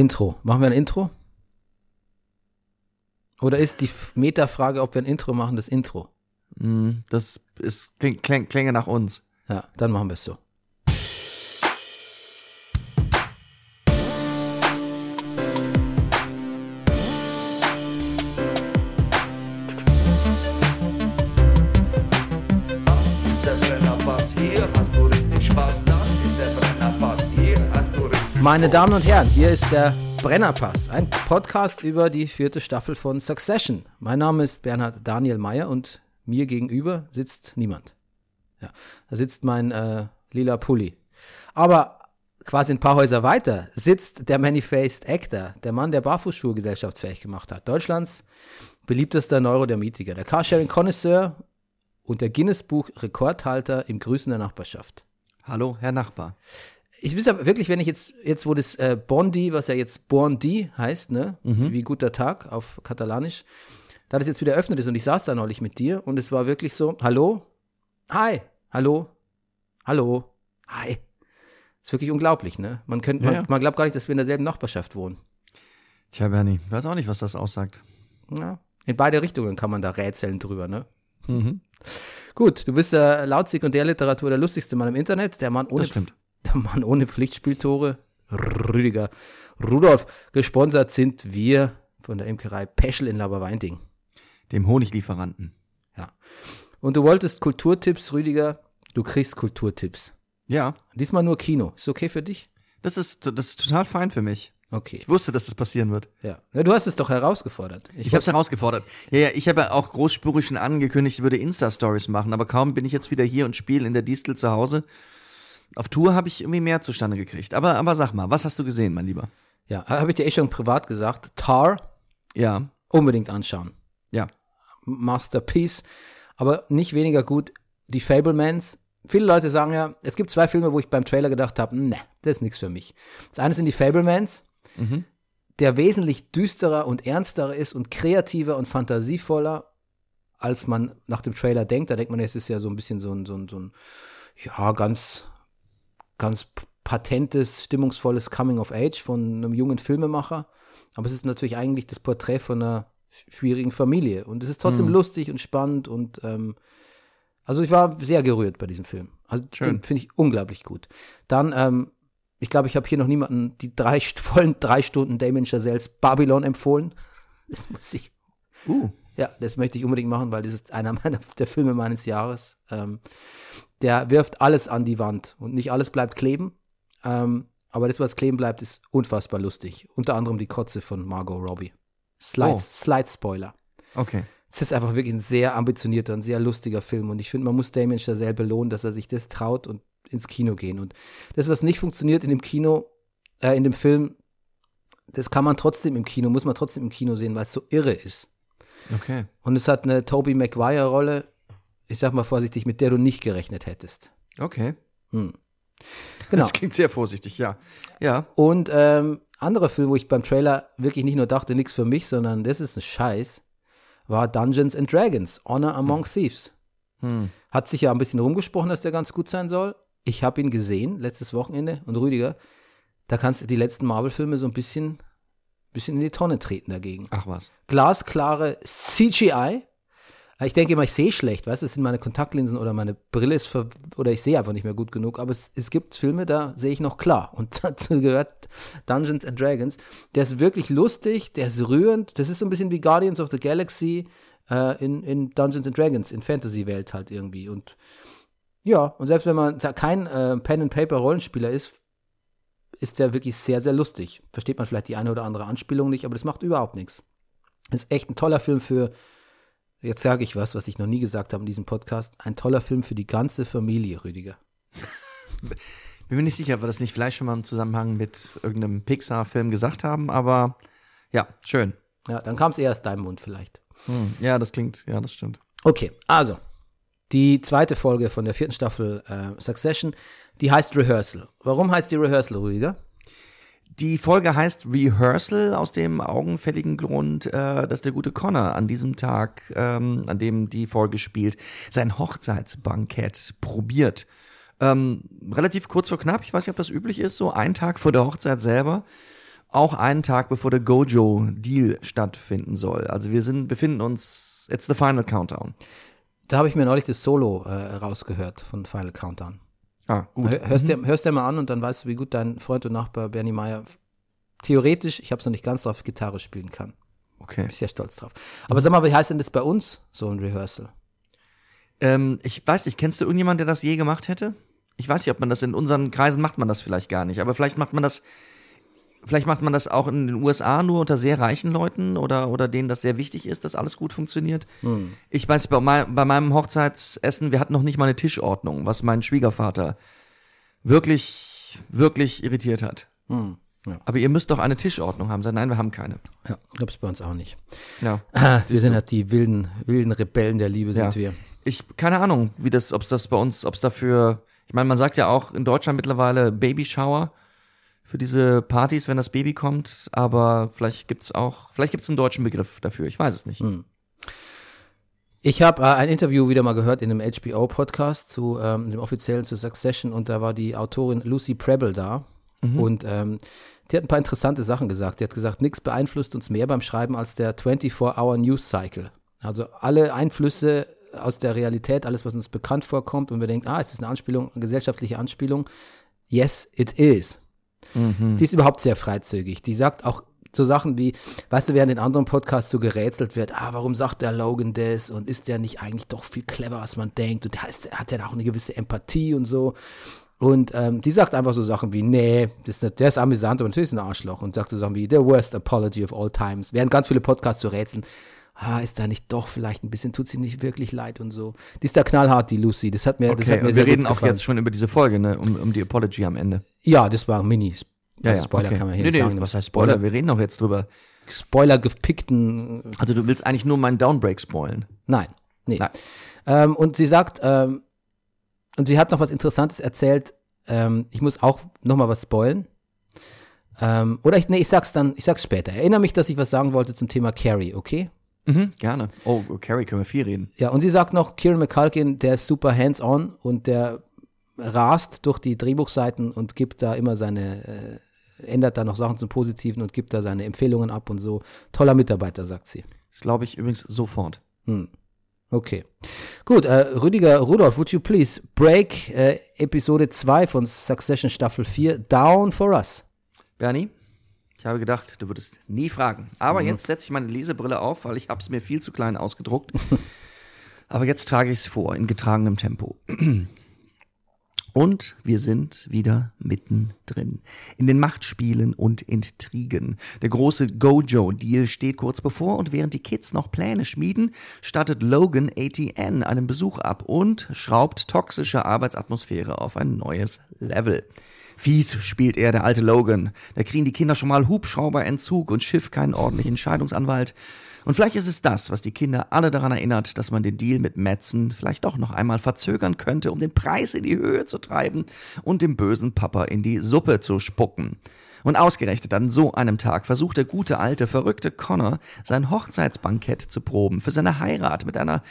Intro. Machen wir ein Intro? Oder ist die Metafrage, ob wir ein Intro machen, das Intro? Mm, Das ist, kling, kling, klänge nach uns. Ja, dann machen wir es so. Meine Damen und Herren, hier ist der Brennerpass, ein Podcast über die vierte Staffel von Succession. Mein Name ist Bernhard Daniel Mayer und mir gegenüber sitzt niemand. Ja, da sitzt mein äh, lila Pulli. Aber quasi ein paar Häuser weiter sitzt der Many-Faced Actor, der Mann, der Barfußschuhe gesellschaftsfähig gemacht hat. Deutschlands beliebtester Neurodermitiker, der Carsharing-Connoisseur und der Guinness-Buch-Rekordhalter im Grüßen der Nachbarschaft. Hallo, Herr Nachbar. Ich aber wirklich, wenn ich jetzt, jetzt wo das äh, Bondi, was ja jetzt Bondi heißt, ne, wie guter Tag auf Katalanisch, da das jetzt wieder eröffnet ist und ich saß da neulich mit dir und es war wirklich so, hallo, hi, hallo, hallo, hi. ist wirklich unglaublich, ne? Man könnte, Ja, man, ja. man glaubt gar nicht, dass wir in derselben Nachbarschaft wohnen. Tja, Bernie, weiß auch nicht, was das aussagt. Ja, in beide Richtungen kann man da rätseln drüber, ne? Mhm. Gut, du bist äh, laut Sekundärliteratur der lustigste Mann im Internet, der Mann ohne, Das stimmt. Der Mann ohne Pflichtspieltore, Rüdiger Rudolf. Gesponsert sind wir von der Imkerei Peschel in Laberweinding. Dem Honiglieferanten. Ja. Und du wolltest Kulturtipps, Rüdiger, du kriegst Kulturtipps. Ja, Diesmal nur Kino. Ist okay für dich? das ist, das ist total fein für mich. Okay. Ich wusste, dass das passieren wird. Ja. ja du hast es doch herausgefordert. Ich habe es herausgefordert. Ja, ja, ich habe ja auch großspurig schon angekündigt, ich würde Insta-Stories machen, aber kaum bin ich jetzt wieder hier und spiele in der Distel zu Hause. Auf Tour habe ich irgendwie mehr zustande gekriegt. Aber, aber sag mal, was hast du gesehen, mein Lieber? Ja, habe ich dir eh schon privat gesagt. Tar Ja, unbedingt anschauen. ja. Masterpiece, aber nicht weniger gut die Fablemans. Viele Leute sagen ja, es gibt zwei Filme, wo ich beim Trailer gedacht habe, ne, das ist nichts für mich. Das eine sind die Fablemans, Mhm. der wesentlich düsterer und ernsterer ist und kreativer und fantasievoller, als man nach dem Trailer denkt. Da denkt man, es ist ja so ein bisschen so ein, so ein, so ein ja, ganz, ganz patentes, stimmungsvolles Coming of Age von einem jungen Filmemacher. Aber es ist natürlich eigentlich das Porträt von einer sch- schwierigen Familie. Und es ist trotzdem Mhm. lustig und spannend und ähm, also ich war sehr gerührt bei diesem Film. Also Schön. finde ich unglaublich gut. Dann, ähm, ich glaube, ich habe hier noch niemanden die drei vollen drei Stunden Damien Chazelles Babylon empfohlen. Das muss ich, Uh, ja, das möchte ich unbedingt machen, weil das ist einer meiner der Filme meines Jahres. Ähm, der wirft alles an die Wand und nicht alles bleibt kleben. Ähm, aber das, was kleben bleibt, ist unfassbar lustig. Unter anderem die Kotze von Margot Robbie. Slide, Oh. Slide Spoiler. okay. Es ist einfach wirklich ein sehr ambitionierter, ein sehr lustiger Film. Und ich finde, man muss Damien Chazelle belohnen, dass er sich das traut und ins Kino gehen. Und das, was nicht funktioniert in dem Kino, äh, in dem Film, das kann man trotzdem im Kino, muss man trotzdem im Kino sehen, weil es so irre ist. Okay. Und es hat eine Tobey Maguire-Rolle, ich sag mal vorsichtig, mit der du nicht gerechnet hättest. Okay. Hm. Genau. Das klingt sehr vorsichtig, ja. Ja. Und ähm, anderer Film, wo ich beim Trailer wirklich nicht nur dachte, nichts für mich, sondern das ist ein Scheiß, war Dungeons and Dragons, Honor Among Thieves. Hm. Hat sich ja ein bisschen rumgesprochen, dass der ganz gut sein soll. Ich habe ihn gesehen, letztes Wochenende. Und Rüdiger, da kannst du die letzten Marvel-Filme so ein bisschen, bisschen in die Tonne treten dagegen. Ach was. Glasklare CGI. Ich denke immer, ich sehe schlecht, weißt du, es sind meine Kontaktlinsen oder meine Brille ist ver oder ich sehe einfach nicht mehr gut genug. Aber es, es gibt Filme, da sehe ich noch klar. Und dazu gehört Dungeons and Dragons. Der ist wirklich lustig, der ist rührend. Das ist so ein bisschen wie Guardians of the Galaxy äh, in, in Dungeons and Dragons, in Fantasy-Welt halt irgendwie. Und ja, und selbst wenn man kein äh, Pen-and-Paper-Rollenspieler ist, ist der wirklich sehr, sehr lustig. Versteht man vielleicht die eine oder andere Anspielung nicht, aber das macht überhaupt nichts. Ist echt ein toller Film für, jetzt sage ich was, was ich noch nie gesagt habe in diesem Podcast, ein toller Film für die ganze Familie, Rüdiger. Bin mir nicht sicher, ob wir das nicht vielleicht schon mal im Zusammenhang mit irgendeinem Pixar-Film gesagt haben, aber ja, schön. Ja, dann kam es eher aus deinem Mund vielleicht. Hm. Ja, das klingt, ja, das stimmt. Okay, also, die zweite Folge von der vierten Staffel äh, Succession, die heißt Rehearsal. Warum heißt die Rehearsal, Rüdiger? Die Folge heißt Rehearsal aus dem augenfälligen Grund, äh, dass der gute Connor an diesem Tag, ähm, an dem die Folge spielt, sein Hochzeitsbankett probiert. Ähm, relativ kurz vor knapp, ich weiß nicht, ob das üblich ist, so einen Tag vor der Hochzeit selber. auch einen Tag bevor der Gojo-Deal stattfinden soll. Also wir sind, befinden uns, it's the final countdown. Da habe ich mir neulich das Solo äh, rausgehört von Final Countdown. Ah, gut. Hör, hörst, dir, hörst dir mal an und dann weißt du, wie gut dein Freund und Nachbar Bernie Meyer theoretisch, ich habe es noch nicht ganz drauf, Gitarre spielen kann. Okay. Bin ich sehr stolz drauf. Aber sag mal, wie heißt denn das bei uns, so ein Rehearsal? Ähm, ich weiß nicht, kennst du irgendjemanden, der das je gemacht hätte? Ich weiß nicht, ob man das in unseren Kreisen macht man das vielleicht gar nicht, aber vielleicht macht man das, vielleicht macht man das auch in den USA nur unter sehr reichen Leuten oder, oder denen das sehr wichtig ist, dass alles gut funktioniert. Ich weiß, bei, mein, bei meinem Hochzeitsessen, wir hatten noch nicht mal eine Tischordnung, was meinen Schwiegervater wirklich, wirklich irritiert hat. Hm. Ja. Aber ihr müsst doch eine Tischordnung haben. Nein, wir haben keine. Ja, gibt's bei uns auch nicht. Ja. Ah, wir sind halt die wilden, wilden Rebellen der Liebe, sind Ja. wir. Ich, keine Ahnung, wie das, ob es das bei uns, ob es dafür, ich meine, man sagt ja auch in Deutschland mittlerweile Babyshower für diese Partys, wenn das Baby kommt, aber vielleicht gibt's auch, vielleicht gibt's einen deutschen Begriff dafür, ich weiß es nicht. Ich habe äh, ein Interview wieder mal gehört in einem HBO-Podcast zu ähm, dem offiziellen zu Succession und da war die Autorin Lucy Preble da und ähm, die hat ein paar interessante Sachen gesagt. Die hat gesagt, nichts beeinflusst uns mehr beim Schreiben als der 24-Hour News Cycle. Also alle Einflüsse aus der Realität, alles, was uns bekannt vorkommt und wir denken, ah, ist das eine Anspielung, eine gesellschaftliche Anspielung? Yes, it is. Die ist überhaupt sehr freizügig. Die sagt auch so Sachen wie, weißt du, während in anderen Podcasts so gerätselt wird, ah, warum sagt der Logan das und ist der nicht eigentlich doch viel clever, als man denkt und der ist, hat ja auch eine gewisse Empathie und so. Und ähm, die sagt einfach so Sachen wie, nee, das ist der ist amüsant, aber natürlich ist ein Arschloch. Und sagt so Sachen wie, the worst apology of all times. Während ganz viele Podcasts so rätseln, ah, ist da nicht doch vielleicht ein bisschen, tut ihm nicht wirklich leid und so. Die ist da knallhart, die Lucy. Das hat mir, das Okay, hat mir sehr wir reden auch gefallen. jetzt schon über diese Folge, ne, um, um die Apology am Ende. Ja, das war ein Mini. Also Spoiler okay. kann man hier nee, nicht nee, sagen. Was heißt Spoiler? Wir reden auch jetzt drüber. Spoiler gepickten. Also du willst eigentlich nur meinen Downbreak spoilen. Nein, nee. Nein. Ähm, und sie sagt, ähm, und sie hat noch was Interessantes erzählt. Ähm, ich muss auch noch mal was spoilen. Ähm, oder ich, nee, ich sag's dann, ich sag's später. Erinnere mich, dass ich was sagen wollte zum Thema Carrie, okay? Mhm, gerne. Oh, Carrie, können wir viel reden. Ja, und sie sagt noch, Kieran McCulkin, der ist super hands-on und der rast durch die Drehbuchseiten und gibt da immer seine, äh, ändert da noch Sachen zum Positiven und gibt da seine Empfehlungen ab und so. Toller Mitarbeiter, sagt sie. Das glaube ich übrigens sofort. Okay. Gut, äh, Rüdiger Rudolph, would you please break äh, Episode 2 von Succession Staffel 4 down for us? Bernie, ich habe gedacht, du würdest nie fragen. Aber jetzt setze ich meine Lesebrille auf, weil ich habe es mir viel zu klein ausgedruckt. Aber jetzt trage ich es vor in getragenem Tempo. Und wir sind wieder mittendrin. In den Machtspielen und Intrigen. Der große Gojo-Deal steht kurz bevor und während die Kids noch Pläne schmieden, stattet Logan ATN einen Besuch ab und schraubt toxische Arbeitsatmosphäre auf ein neues Level. Fies spielt er, der alte Logan. Da kriegen die Kinder schon mal Hubschrauberentzug und Schiff keinen ordentlichen Scheidungsanwalt. Und vielleicht ist es das, was die Kinder alle daran erinnert, dass man den Deal mit Metzen vielleicht doch noch einmal verzögern könnte, um den Preis in die Höhe zu treiben und dem bösen Papa in die Suppe zu spucken. Und ausgerechnet an so einem Tag versucht der gute alte, verrückte Connor sein Hochzeitsbankett zu proben für seine Heirat mit einer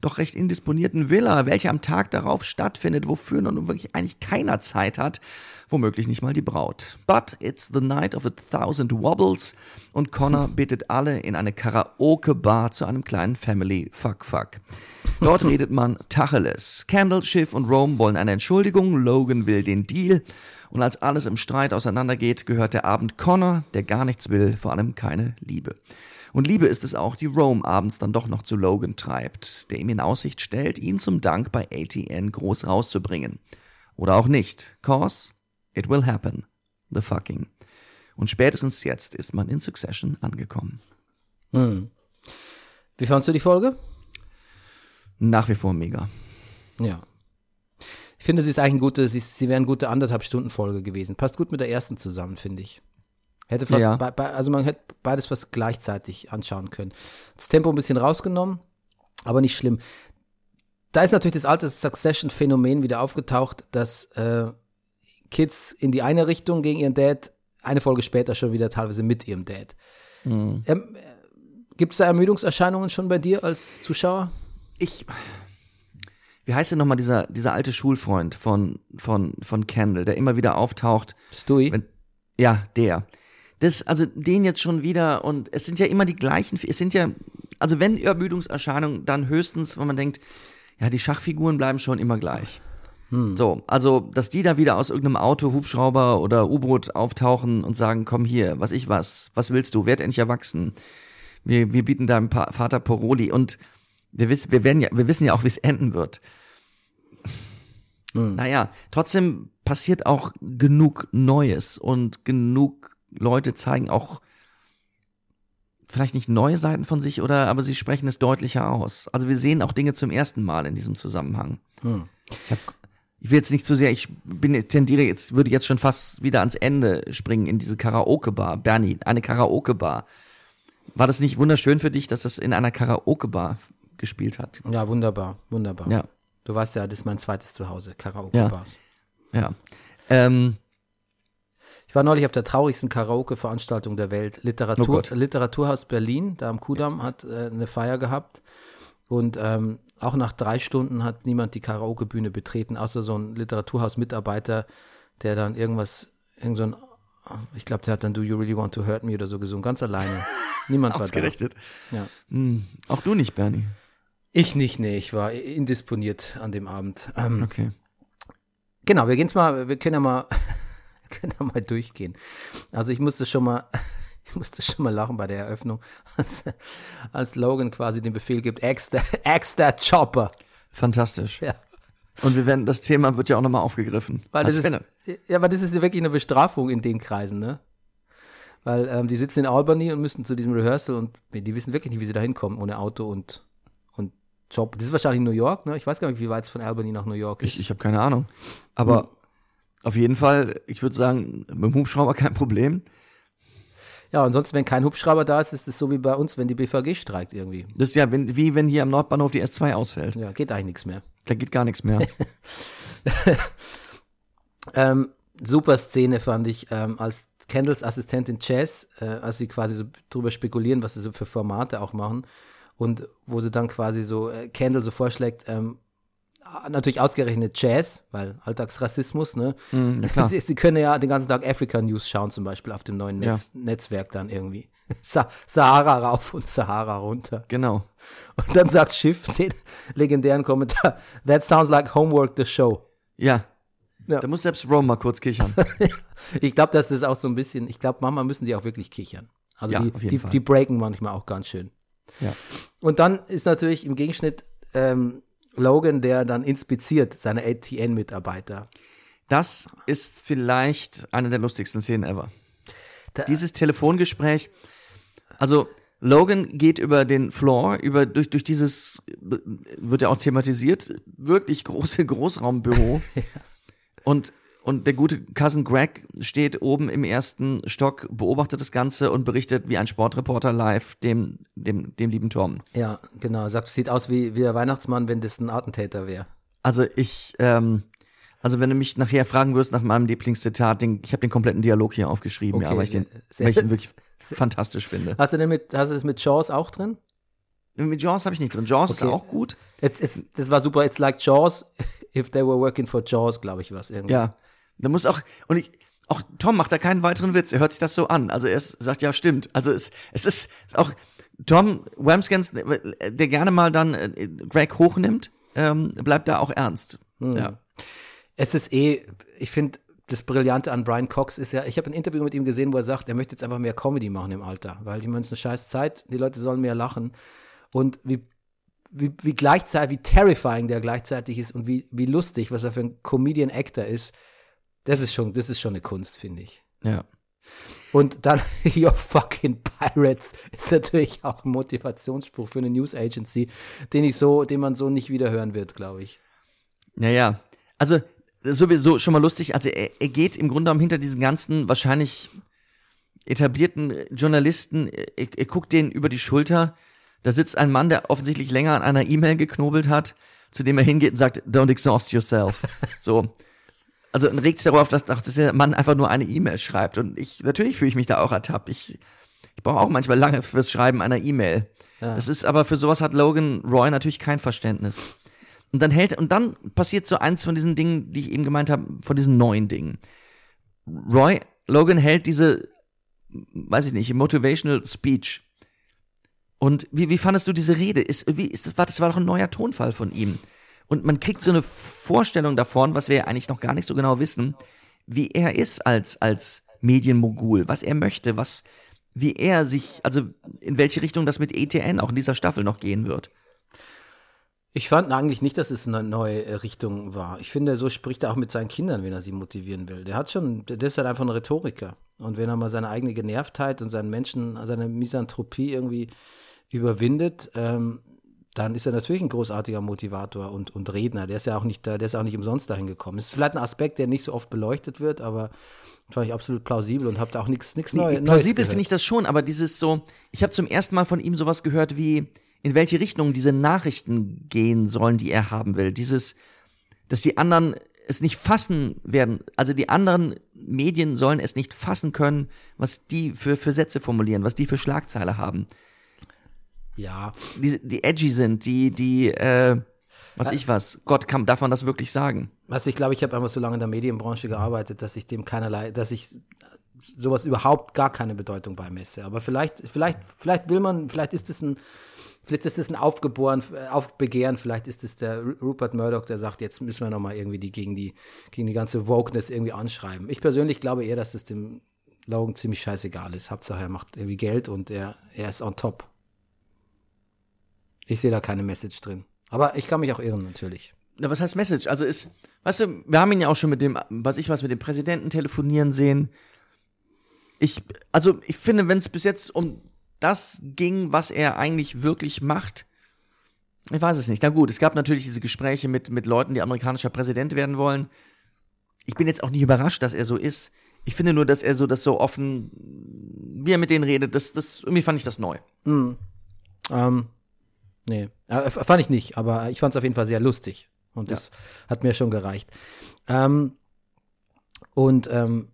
doch recht indisponierten Villa, welche am Tag darauf stattfindet, wofür nun wirklich eigentlich keiner Zeit hat, womöglich nicht mal die Braut. But it's the night of a thousand wobbles und Connor bittet alle in eine Karaoke-Bar zu einem kleinen Family Fuck Fuck. Dort redet man Tacheles. Candle, Schiff und Rome wollen eine Entschuldigung, Logan will den Deal und als alles im Streit auseinandergeht, gehört der Abend Connor, der gar nichts will, vor allem keine Liebe. Und Liebe ist es auch, die Rome abends dann doch noch zu Logan treibt, der ihm in Aussicht stellt, ihn zum Dank bei ATN groß rauszubringen. Oder auch nicht, cause it will happen. The fucking. Und spätestens jetzt ist man in Succession angekommen. Wie fandst du die Folge? Nach wie vor mega. Ja. Ich finde, sie ist eigentlich ein gute, sie, sie wäre eine gute anderthalb Stunden Folge gewesen. Passt gut mit der ersten zusammen, finde ich. Hätte fast, Ja. bei, also man hätte beides fast gleichzeitig anschauen können. Das Tempo ein bisschen rausgenommen, aber nicht schlimm. Da ist natürlich das alte Succession-Phänomen wieder aufgetaucht, dass äh, Kids in die eine Richtung gegen ihren Dad, eine Folge später schon wieder teilweise mit ihrem Dad. Ähm, Gibt es da Ermüdungserscheinungen schon bei dir als Zuschauer? Ich. Wie heißt denn nochmal dieser, dieser alte Schulfreund von, von, von Kendall, der immer wieder auftaucht? Stewie? Wenn, ja, der. das, also den jetzt schon wieder und es sind ja immer die gleichen, es sind ja, also wenn Ermüdungserscheinungen, dann höchstens, wenn man denkt, ja, die Schachfiguren bleiben schon immer gleich. So, also, dass die da wieder aus irgendeinem Auto, Hubschrauber oder U-Boot auftauchen und sagen, komm hier, was ich was, was willst du, werd endlich erwachsen. Wir, wir bieten deinem pa Vater Poroli und wir wissen, wir werden ja, wir wissen ja auch, wie es enden wird. Naja, trotzdem passiert auch genug Neues und genug Leute zeigen auch vielleicht nicht neue Seiten von sich oder, aber sie sprechen es deutlicher aus. Also wir sehen auch Dinge zum ersten Mal in diesem Zusammenhang. Ich, hab, ich will jetzt nicht zu sehr, ich bin tendiere jetzt, würde jetzt schon fast wieder ans Ende springen in diese Karaoke-Bar. Bernie, eine Karaoke-Bar. War das nicht wunderschön für dich, dass das in einer Karaoke-Bar gespielt hat? Ja, wunderbar, wunderbar. Ja. Du weißt ja, das ist mein zweites Zuhause, Karaoke-Bars. Ja. Ähm, Ich war neulich auf der traurigsten Karaoke-Veranstaltung der Welt. Oh Literatur, Gott. Literaturhaus Berlin, da am Kudamm, hat äh, eine Feier gehabt. Und ähm, auch nach drei Stunden hat niemand die Karaoke-Bühne betreten, außer so ein Literaturhaus-Mitarbeiter, der dann irgendwas, irgend so ein, ich glaube, der hat dann Do You Really Want to Hurt Me oder so gesungen, ganz alleine. Niemand war da. ausgerechnet. Ja. Hm, auch du nicht, Bernie. Ich nicht, nee, ich war indisponiert an dem Abend. Ähm, Okay. Genau, wir gehen's mal, wir können ja mal, können ja mal durchgehen. Also ich musste schon mal, ich musste schon mal lachen bei der Eröffnung, als, als Logan quasi den Befehl gibt, axe that chopper. Fantastisch. Ja. Und wir werden, das Thema wird ja auch nochmal aufgegriffen. Weil das ist, ja, aber das ist ja wirklich eine Bestrafung in den Kreisen, ne? Weil ähm, die sitzen in Albany und müssen zu diesem Rehearsal und die wissen wirklich nicht, wie sie da hinkommen ohne Auto und Job. Das ist wahrscheinlich New York, ne? Ich weiß gar nicht, wie weit es von Albany nach New York ist. ich ich habe keine Ahnung. Aber auf jeden Fall, ich würde sagen, mit dem Hubschrauber kein Problem. Ja, und sonst, wenn kein Hubschrauber da ist, ist es so wie bei uns, wenn die BVG streikt irgendwie. Das ist ja wenn, wie wenn hier am Nordbahnhof die S2 ausfällt. Ja, geht eigentlich nichts mehr. Da geht gar nichts mehr. Ähm, super Szene fand ich, ähm, als Kendalls Assistentin Chess, äh, als sie quasi so drüber spekulieren, was sie so für Formate auch machen und wo sie dann quasi so äh, Kendall so vorschlägt, ähm, natürlich ausgerechnet Jazz, weil Alltagsrassismus, ne? Mm, ja. Sie, sie können ja den ganzen Tag Africa News schauen, zum Beispiel auf dem neuen Netz, Netzwerk dann irgendwie. Sa Sahara rauf und Sahara runter. genau. Und dann sagt Schiff den legendären Kommentar, That sounds like homework the show. Ja. Ja. Da muss selbst Rome mal kurz kichern. Ich glaube, dass das auch so ein bisschen, ich glaube, manchmal müssen die auch wirklich kichern. Also Ja, die, die, die breaken manchmal auch ganz schön. Ja. Und dann ist natürlich im Gegenschnitt ähm, Logan, der dann inspiziert seine ATN-Mitarbeiter. Das ist vielleicht eine der lustigsten Szenen ever. Da- Dieses Telefongespräch, also Logan geht über den Floor, über durch, durch dieses, wird ja auch thematisiert, wirklich große Großraumbüro. Und, und der gute Cousin Greg steht oben im ersten Stock, beobachtet das Ganze und berichtet wie ein Sportreporter live dem, dem, dem lieben Tom. Ja, genau. Sagt, sieht aus wie, wie der Weihnachtsmann, wenn das ein Attentäter wäre. Also ich, ähm, also wenn du mich nachher fragen wirst nach meinem Lieblingszitat, den, ich habe den kompletten Dialog hier aufgeschrieben, ja, Okay, weil ich den, sehr- weil ich den wirklich fantastisch finde. Hast du denn mit, hast du das mit Jaws auch drin? Mit Jaws habe ich nicht drin. Jaws ist Okay. auch gut. It's, it's, das war super. It's like Jaws, if they were working for Jaws, glaube ich, was irgendwie. Ja. Da muss auch, und ich, auch Tom macht da keinen weiteren Witz. Er hört sich das so an. Also er ist, sagt, ja, stimmt. Also es, es ist, ist auch Tom Wamsgans, der gerne mal dann äh, Greg hochnimmt, ähm, bleibt da auch ernst. Hm. Ja. Es ist eh, ich finde, das Brillante an Brian Cox ist ja, ich habe ein Interview mit ihm gesehen, wo er sagt, er möchte jetzt einfach mehr Comedy machen im Alter, weil ich meine, es ist eine scheiß Zeit, die Leute sollen mehr lachen. Und wie, wie, wie gleichzeitig, wie terrifying der gleichzeitig ist und wie, wie lustig, was er für ein Comedian-Actor ist, das ist schon, das ist schon eine Kunst, finde ich. Ja. Und dann, Your fucking Pirates ist natürlich auch ein Motivationsspruch für eine News Agency, den ich so, den man so nicht wieder hören wird, glaube ich. Naja, also sowieso schon mal lustig. Also er, er geht im Grunde genommen hinter diesen ganzen wahrscheinlich etablierten Journalisten, er, er guckt denen über die Schulter. Da sitzt ein Mann, der offensichtlich länger an einer E-Mail geknobelt hat, zu dem er hingeht und sagt, don't exhaust yourself. So. Also und regt sich darauf, dass, dass der Mann einfach nur eine E-Mail schreibt. Und ich, natürlich fühle ich mich da auch ertappt. Ich, ich brauche auch manchmal lange fürs Schreiben einer E-Mail. Ja. Das ist aber für sowas hat Logan Roy natürlich kein Verständnis. Und dann hält, und dann passiert so eins von diesen Dingen, die ich eben gemeint habe, von diesen neuen Dingen. Roy, Logan hält diese weiß ich nicht, Motivational Speech. Und wie, wie fandest du diese Rede? Ist, wie, ist das, war, das war doch ein neuer Tonfall von ihm. Und man kriegt so eine Vorstellung davon, was wir ja eigentlich noch gar nicht so genau wissen, wie er ist als, als Medienmogul, was er möchte, was, wie er sich, also in welche Richtung das mit ETN auch in dieser Staffel noch gehen wird. Ich fand eigentlich nicht, dass es eine neue äh, Richtung war. Ich finde, so spricht er auch mit seinen Kindern, wenn er sie motivieren will. Der hat schon, der ist halt einfach ein Rhetoriker. Und wenn er mal seine eigene Genervtheit und seinen Menschen, seine Misanthropie irgendwie überwindet, ähm, dann ist er natürlich ein großartiger Motivator und, und Redner. Der ist ja auch nicht da, der ist auch nicht umsonst dahin gekommen. Es ist vielleicht ein Aspekt, der nicht so oft beleuchtet wird, aber fand ich absolut plausibel und habe da auch nichts nichts Neues. Plausibel finde ich das schon, aber dieses so, ich habe zum ersten Mal von ihm sowas gehört wie, in welche Richtung diese Nachrichten gehen sollen, die er haben will. Dieses, dass die anderen es nicht fassen werden, also die anderen Medien sollen es nicht fassen können, was die für, für Sätze formulieren, was die für Schlagzeile haben. Ja. Die, die edgy sind, die, die, äh, was ich was, Gott, kann, darf man das wirklich sagen? Was ich glaube, ich habe einfach so lange in der Medienbranche gearbeitet, dass ich dem keinerlei, dass ich sowas überhaupt gar keine Bedeutung beimesse. Aber vielleicht, vielleicht, vielleicht will man, vielleicht ist es ein, vielleicht ist es ein Aufgeboren, Aufbegehren, vielleicht ist es der Rupert Murdoch, der sagt, jetzt müssen wir nochmal irgendwie die gegen die, gegen die ganze Wokeness irgendwie anschreiben. Ich persönlich glaube eher, dass es dem Logan ziemlich scheißegal ist. Hauptsache er macht irgendwie Geld und er, er ist on top. Ich sehe da keine Message drin. Aber ich kann mich auch irren, natürlich. Na, was heißt Message? Also ist, weißt du, wir haben ihn ja auch schon mit dem, was ich was, mit dem Präsidenten telefonieren sehen. Ich, also ich finde, wenn es bis jetzt um das ging, was er eigentlich wirklich macht, ich weiß es nicht. Na gut, es gab natürlich diese Gespräche mit, mit Leuten, die amerikanischer Präsident werden wollen. Ich bin jetzt auch nicht überrascht, dass er so ist. Ich finde nur, dass er so das so offen, wie er mit denen redet, das, das, irgendwie fand ich das neu. Mm. Ähm, nee, äh, fand ich nicht, aber ich fand es auf jeden Fall sehr lustig. Und das hat mir schon gereicht. Ähm, und ähm,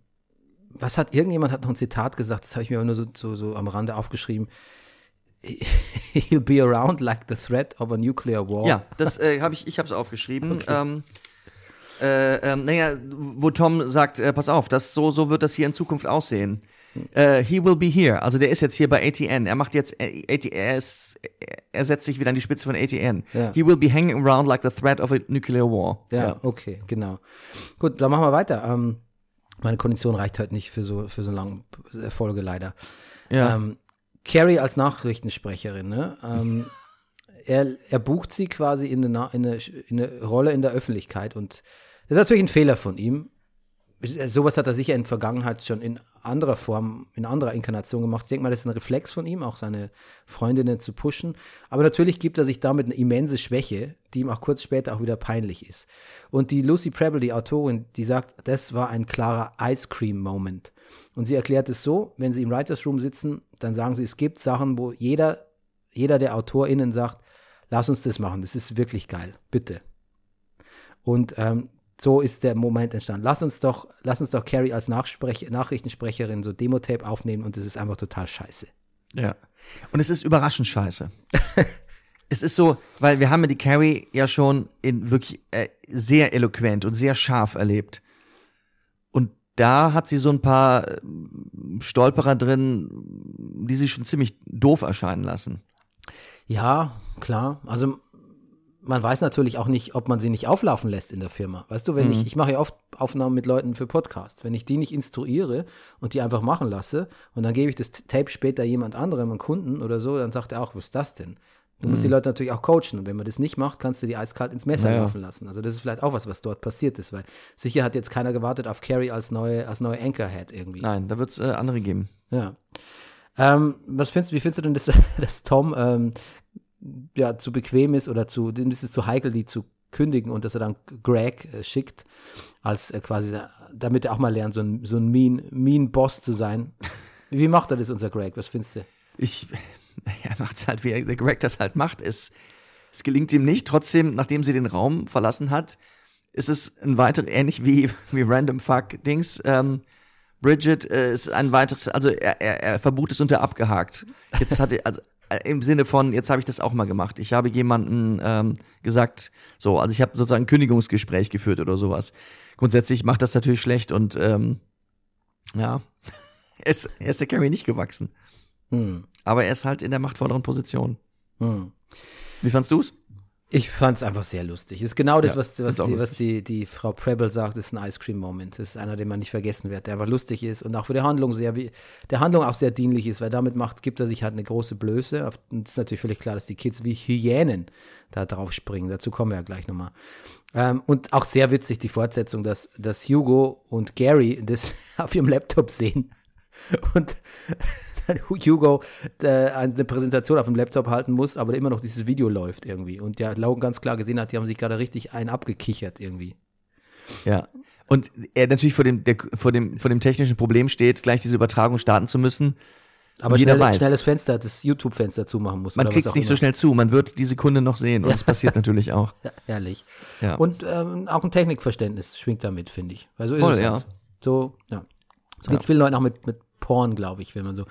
was hat irgendjemand hat noch ein Zitat gesagt, das habe ich mir nur so, so, so am Rande aufgeschrieben. He'll be around like the threat of a nuclear war. Ja, das äh, habe ich, ich habe es aufgeschrieben. Okay. Ähm, äh, äh, naja, wo Tom sagt, äh, pass auf, das so so wird das hier in Zukunft aussehen. Uh, he will be here. Also der ist jetzt hier bei ATN. Er macht jetzt er, ist, er setzt sich wieder an die Spitze von ATN. Ja. He will be hanging around like the threat of a nuclear war. Ja, ja. okay, genau. Gut, dann machen wir weiter. Ähm, meine Kondition reicht halt nicht für so, für so lange Erfolge leider. Ja. Ähm, Carrie als Nachrichtensprecherin, ne? Ähm, er, er bucht sie quasi in eine, in, eine, in eine Rolle in der Öffentlichkeit und das ist natürlich ein Fehler von ihm. Sowas hat er sicher in der Vergangenheit schon in anderer Form, in anderer Inkarnation gemacht. Ich denke mal, das ist ein Reflex von ihm, auch seine Freundinnen zu pushen. Aber natürlich gibt er sich damit eine immense Schwäche, die ihm auch kurz später auch wieder peinlich ist. Und die Lucy Preble, die Autorin, die sagt, das war ein klarer Ice Cream Moment. Und sie erklärt es so, wenn sie im Writers Room sitzen, dann sagen sie, es gibt Sachen, wo jeder, jeder der AutorInnen sagt, lass uns das machen, das ist wirklich geil, bitte. Und ähm, so ist der Moment entstanden. Lass uns doch, lass uns doch Carrie als Nachsprech Nachrichtensprecherin so Demo-Tape aufnehmen und das ist einfach total scheiße. Ja. Und es ist überraschend scheiße. es ist so, weil wir haben ja die Carrie ja schon in wirklich äh, sehr eloquent und sehr scharf erlebt. Und da hat sie so ein paar äh, Stolperer drin, die sie schon ziemlich doof erscheinen lassen. Ja, klar. Also man weiß natürlich auch nicht, ob man sie nicht auflaufen lässt in der Firma. Weißt du, wenn mhm. ich, ich mache ja oft Aufnahmen mit Leuten für Podcasts. Wenn ich die nicht instruiere und die einfach machen lasse und dann gebe ich das Tape später jemand anderem, einem Kunden oder so, dann sagt er auch, was ist das denn? Du musst die mhm. Leute natürlich auch coachen und wenn man das nicht macht, kannst du die eiskalt ins Messer naja. laufen lassen. Also das ist vielleicht auch was, was dort passiert ist, weil sicher hat jetzt keiner gewartet auf Carrie als neue, als neue Anchorhead irgendwie. Nein, da wird es äh, andere geben. Ja. Ähm, was findest, wie findest du denn, dass, dass Tom ähm, ja, zu bequem ist oder zu, dem ist es zu heikel, die zu kündigen und dass er dann Greg äh, schickt, als äh, quasi, damit er auch mal lernt, so ein, so ein mean, mean Boss zu sein. Wie macht er das, unser Greg? Was findest du? Ich, er macht es halt, wie der Greg das halt macht. Es, es gelingt ihm nicht. Trotzdem, nachdem sie den Raum verlassen hat, ist es ein weiteres, ähnlich wie, wie Random Fuck Dings. Ähm, Bridget äh, ist ein weiteres, also er, er, er Verbot ist unter abgehakt. Jetzt hat er, also im Sinne von, jetzt habe ich das auch mal gemacht. Ich habe jemanden ähm, gesagt, so, also ich habe sozusagen ein Kündigungsgespräch geführt oder sowas. Grundsätzlich macht das natürlich schlecht und ähm, ja, er, ist, er ist der Carrie nicht gewachsen. Hm. Aber er ist halt in der machtvolleren Position. Hm. Wie fandst du's? Ich fand es einfach sehr lustig. Ist genau das, Ja, was, was, die, was die, die Frau Preble sagt, ist ein Ice Cream Moment. Das ist einer, den man nicht vergessen wird, der einfach lustig ist und auch für die Handlung sehr, wie- der Handlung auch sehr dienlich ist, weil damit macht, gibt er sich halt eine große Blöße. Und es ist natürlich völlig klar, dass die Kids wie Hyänen da drauf springen. Dazu kommen wir ja gleich nochmal. Ähm, und auch sehr witzig die Fortsetzung, dass, dass Hugo und Gary das auf ihrem Laptop sehen. Und Hugo äh, eine Präsentation auf dem Laptop halten muss, aber immer noch dieses Video läuft irgendwie. Und ja, Logan ganz klar gesehen hat, die haben sich gerade richtig einen abgekichert irgendwie. Ja. Und er natürlich vor dem, der, vor, dem, vor dem technischen Problem steht, gleich diese Übertragung starten zu müssen. Aber jeder schnell, weiß. schnelles Fenster, das YouTube-Fenster zumachen muss. Man kriegt es nicht so immer. schnell zu. Man wird die Sekunde noch sehen. Und das passiert natürlich auch. Ja, herrlich. Ja. Und ähm, auch ein Technikverständnis schwingt damit, finde ich. Weil so Voll, ist es ja. halt. So, ja. So geht's vielen Leuten auch mit, mit Porn, glaube ich, wenn man so.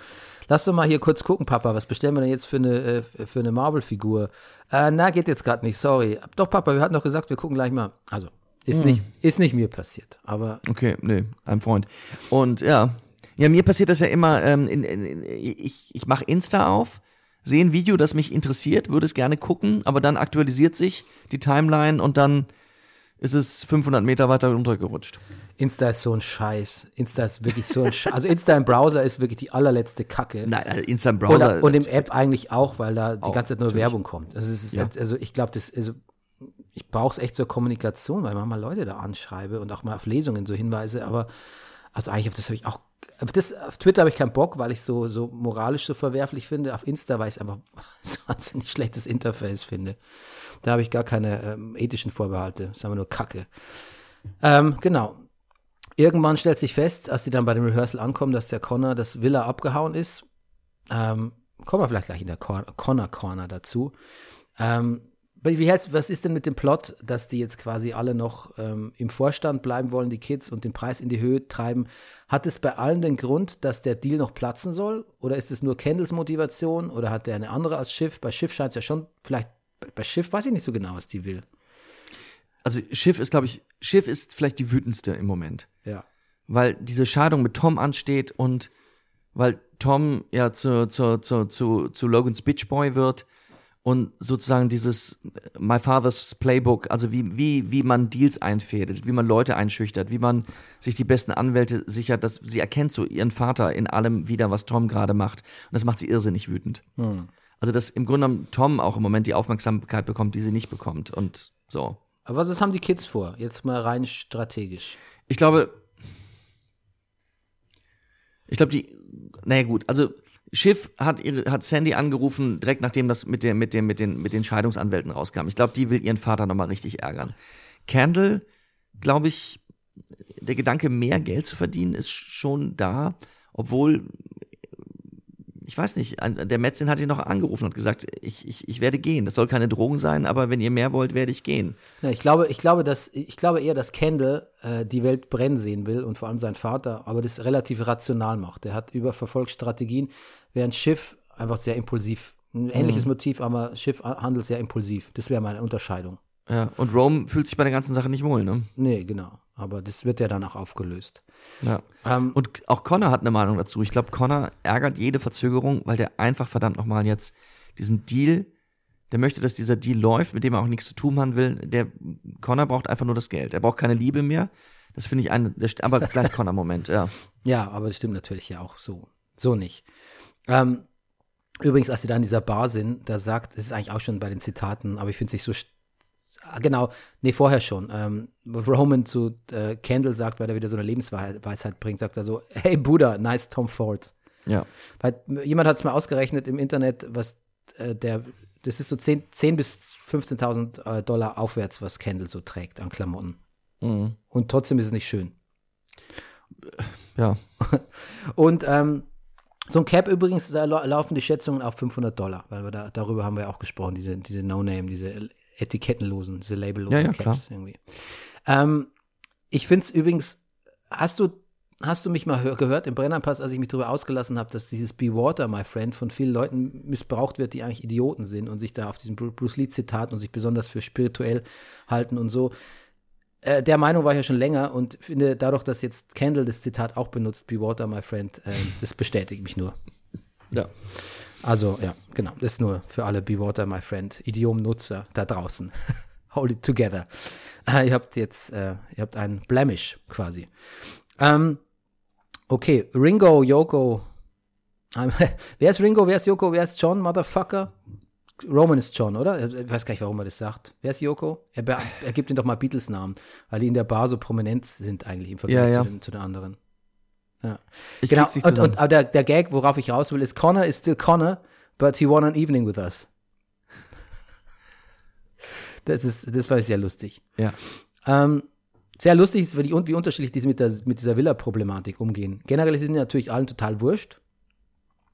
Lass doch mal hier kurz gucken, Papa, was bestellen wir denn jetzt für eine, äh, für eine Marvel-Figur? Äh, na, geht jetzt gerade nicht, sorry. Doch, Papa, wir hatten doch gesagt, wir gucken gleich mal. Also, ist, Hm. nicht, ist nicht mir passiert, aber Okay, nee, ein Freund. Und ja, ja, mir passiert das ja immer, ähm, in, in, in, ich, ich mache Insta auf, sehe ein Video, das mich interessiert, würde es gerne gucken, aber dann aktualisiert sich die Timeline und dann ist es 500 Meter weiter runtergerutscht. Insta ist so ein Scheiß. Insta ist wirklich so ein Scheiß. Also Insta im Browser ist wirklich die allerletzte Kacke. Nein, also Insta im Browser. Oder, und im App eigentlich auch, weil da die Auch, ganze Zeit nur natürlich. Werbung kommt. Also, ist, Ja. also ich glaube, das, also ich brauche es echt zur Kommunikation, weil ich manchmal Leute da anschreibe und auch mal auf Lesungen so hinweise, aber also eigentlich auf das habe ich auch, auf, das, auf Twitter habe ich keinen Bock, weil ich so, so moralisch so verwerflich finde. Auf Insta, weil ich es einfach so ein wahnsinnig schlechtes Interface finde. Da habe ich gar keine ähm, ethischen Vorbehalte. Ist einfach nur Kacke. Ähm, genau. Irgendwann stellt sich fest, als die dann bei dem Rehearsal ankommen, dass der Connor das Villa abgehauen ist. Ähm, kommen wir vielleicht gleich in der Connor Corner dazu. Ähm, wie hältst, was ist denn mit dem Plot, dass die jetzt quasi alle noch ähm, im Vorstand bleiben wollen, die Kids, und den Preis in die Höhe treiben? Hat es bei allen den Grund, dass der Deal noch platzen soll? Oder ist es nur Kendalls Motivation? Oder hat der eine andere als Schiff? Bei Schiff scheint es ja schon, vielleicht, bei Schiff weiß ich nicht so genau, was die will. also Schiff ist, glaube ich, Schiff ist vielleicht die wütendste im Moment. Ja. weil diese Scheidung mit Tom ansteht und weil Tom ja zu, zu, zu, zu, zu Logans Bitchboy wird und sozusagen dieses My Father's Playbook, also wie, wie, wie man Deals einfädelt, wie man Leute einschüchtert, wie man sich die besten Anwälte sichert, dass sie erkennt so ihren Vater in allem wieder, was Tom gerade macht. Und das macht sie irrsinnig wütend. Also, dass im Grunde genommen Tom auch im Moment die Aufmerksamkeit bekommt, die sie nicht bekommt. Und so. Aber was haben die Kids vor? Jetzt mal rein strategisch. Ich glaube, ich glaube, die, naja gut, also Schiff hat, ihre, hat Sandy angerufen, direkt nachdem das mit, der, mit, dem, mit, den, mit den Scheidungsanwälten rauskam. Ich glaube, die will ihren Vater nochmal richtig ärgern. Candle, glaube ich, der Gedanke, mehr Geld zu verdienen, ist schon da, obwohl, ich weiß nicht, der Metzin hat ihn noch angerufen und gesagt, ich, ich, ich werde gehen. Das soll keine Drohung sein, aber wenn ihr mehr wollt, werde ich gehen. Ja, ich glaube, ich glaube, dass ich glaube eher, dass Kendall äh, die Welt brennen sehen will und vor allem sein Vater, aber das relativ rational macht. Er hat überverfolgt Strategien, während Schiff einfach sehr impulsiv. Ein ähnliches Motiv, aber Schiff handelt sehr impulsiv. Das wäre meine Unterscheidung. Ja, und Rome fühlt sich bei der ganzen Sache nicht wohl, ne? Nee, genau. Aber das wird ja dann auch aufgelöst. Ja. Ähm, Und auch Connor hat eine Meinung dazu. Ich glaube, Connor ärgert jede Verzögerung, weil der einfach verdammt nochmal jetzt diesen Deal, der möchte, dass dieser Deal läuft, mit dem er auch nichts zu tun haben will. Der Connor braucht einfach nur das Geld. Er braucht keine Liebe mehr. Das finde ich ein, aber gleich Connor-Moment, ja. Ja, aber das stimmt natürlich ja auch so. So nicht. Ähm, übrigens, als sie da in dieser Bar sind, da sagt, das ist eigentlich auch schon bei den Zitaten, aber ich finde es nicht so. Ah, Genau, nee, vorher schon. Ähm, Roman zu äh, Kendall sagt, weil er wieder so eine Lebensweisheit bringt, sagt er so: Hey Buddha, nice Tom Ford. Ja. Weil jemand hat es mal ausgerechnet im Internet, was äh, der, das ist so 10, 10 bis 15.000 äh, Dollar aufwärts, was Kendall so trägt an Klamotten. Mhm. Und trotzdem ist es nicht schön. Ja. Und ähm, so ein Cap übrigens, da lau- laufen die Schätzungen auf 500 Dollar, weil wir da, darüber haben wir auch gesprochen, diese, diese No-Name, diese etikettenlosen, diese labellosen Ja, ja, Caps klar. irgendwie. Ähm, ich finde es übrigens, hast du, hast du mich mal hör, gehört im Brennerpass, als ich mich darüber ausgelassen habe, dass dieses Be Water, my friend, von vielen Leuten missbraucht wird, die eigentlich Idioten sind und sich da auf diesem Bru- Bruce Lee-Zitat und sich besonders für spirituell halten und so. äh, der Meinung war ich ja schon länger und finde dadurch, dass jetzt Kendall das Zitat auch benutzt, Be Water, my friend, äh, das bestätigt mich nur. Ja. Also, ja, genau. Das ist nur für alle Be Water, my friend, Idiom-Nutzer da draußen. Hold it together. Äh, ihr habt jetzt, äh, ihr habt einen Blemish quasi. Ähm, okay, Ringo, Yoko. Ähm, wer ist Ringo, wer ist Yoko, wer ist John, Motherfucker? Roman ist John, oder? Ich weiß gar nicht, warum er das sagt. Wer ist Yoko? Er, er gibt ihm doch mal Beatles-Namen, weil die in der Bar so prominent sind eigentlich im Vergleich Ja, ja. Zu, den, zu den anderen. Ja. Ich Genau, nicht und, und aber der, der Gag, worauf ich raus will, ist Connor is still Connor, but he won an evening with us. Das ist, das fand ich sehr lustig. ja. Ähm, sehr lustig ist, wie, wie unterschiedlich die mit, der, mit dieser Villa-Problematik umgehen. Generell sind die natürlich allen total wurscht.